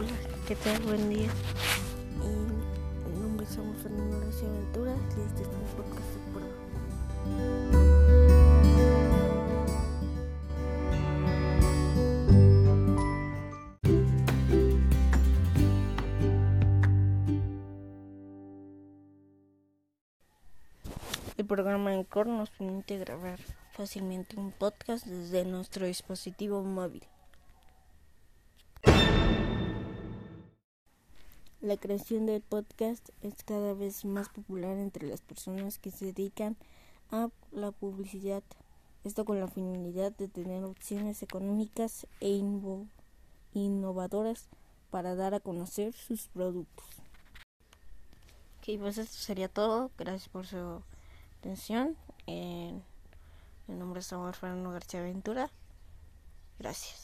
tardes, buen día. Y mi nombre es Samuel Fernando García Ventura y este es mi podcast de prueba. El programa Encore nos permite grabar fácilmente un podcast desde nuestro dispositivo móvil. La creación del podcast es cada vez más popular entre las personas que se dedican a la publicidad, esto con la finalidad de tener opciones económicas e innovadoras para dar a conocer sus productos. Ok, pues esto sería todo. Gracias por su atención. Eh, mi nombre es Samuel Fernando García Ventura. Gracias.